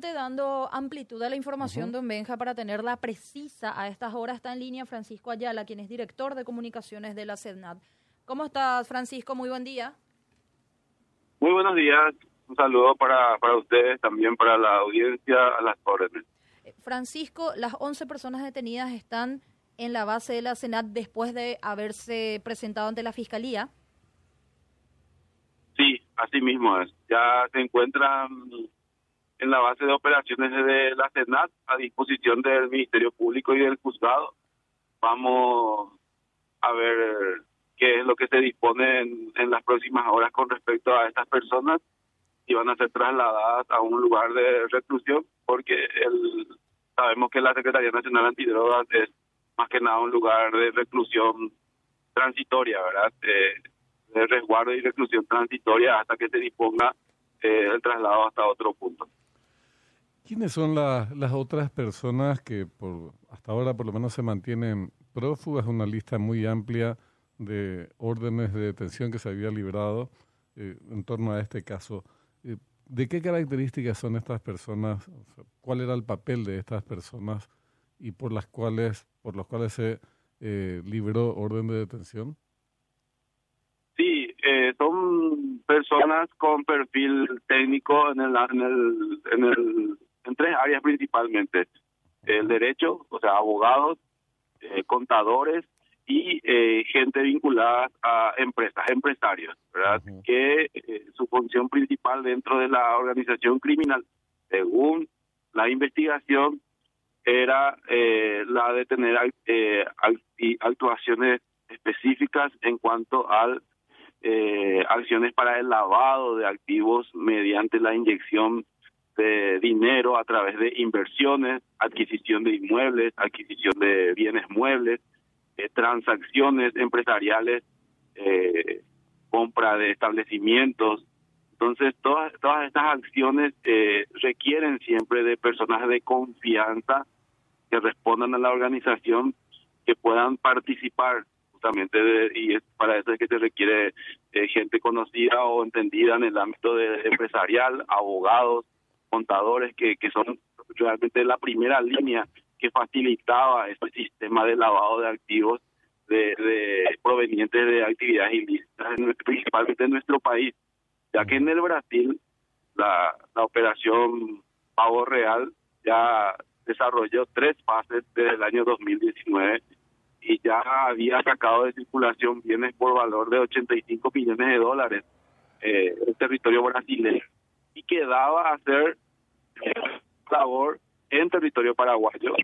dando amplitud a la información, don Benja, para tenerla precisa. A estas horas está en línea Francisco Ayala, quien es director de comunicaciones de la CEDNAT. ¿Cómo estás, Francisco? Muy buen día. Muy buenos días. Un saludo para, para ustedes, también para la audiencia, a las órdenes. Eh, Francisco, las 11 personas detenidas están en la base de la CENAT después de haberse presentado ante la Fiscalía. Sí, así mismo es. Ya se encuentran en la base de operaciones de la CENAT a disposición del Ministerio Público y del juzgado. Vamos a ver qué es lo que se dispone en, las próximas horas con respecto a estas personas y van a ser trasladadas a un lugar de reclusión porque el, sabemos que la Secretaría Nacional Antidrogas es más que nada un lugar de reclusión transitoria, ¿verdad? de resguardo y reclusión transitoria hasta que se disponga eh, el traslado hasta otro punto. ¿Quiénes son las otras personas que por hasta ahora por lo menos se mantienen prófugas? Una lista muy amplia de órdenes de detención que se había librado eh, en torno a este caso. Eh, ¿De qué características son estas personas? ¿Cuál era el papel de estas personas y por las cuales por los cuales se eh, libró orden de detención? Sí, son personas con perfil técnico en el, en el, en el en tres áreas principalmente. El derecho, o sea, abogados, eh, contadores y eh, gente vinculada a empresas, empresarios, ¿verdad? Que eh, su función principal dentro de la organización criminal, según la investigación, era la de tener actuaciones específicas en cuanto a acciones para el lavado de activos mediante la inyección de dinero a través de inversiones, adquisición de inmuebles, adquisición de bienes muebles, eh, transacciones empresariales, eh, compra de establecimientos. Entonces, todas, todas estas acciones eh, requieren siempre de personas de confianza que respondan a la organización, que puedan participar justamente, de, y es para eso es que se requiere gente conocida o entendida en el ámbito de empresarial, abogados, contadores que, son realmente la primera línea que facilitaba este sistema de lavado de activos de, de provenientes de actividades ilícitas, principalmente en nuestro país, ya que en el Brasil la, la operación Pago Real ya desarrolló tres fases desde el año 2019 y ya había sacado de circulación bienes por valor de 85 millones de dólares eh, en territorio brasileño y quedaba hacer labor en territorio paraguayo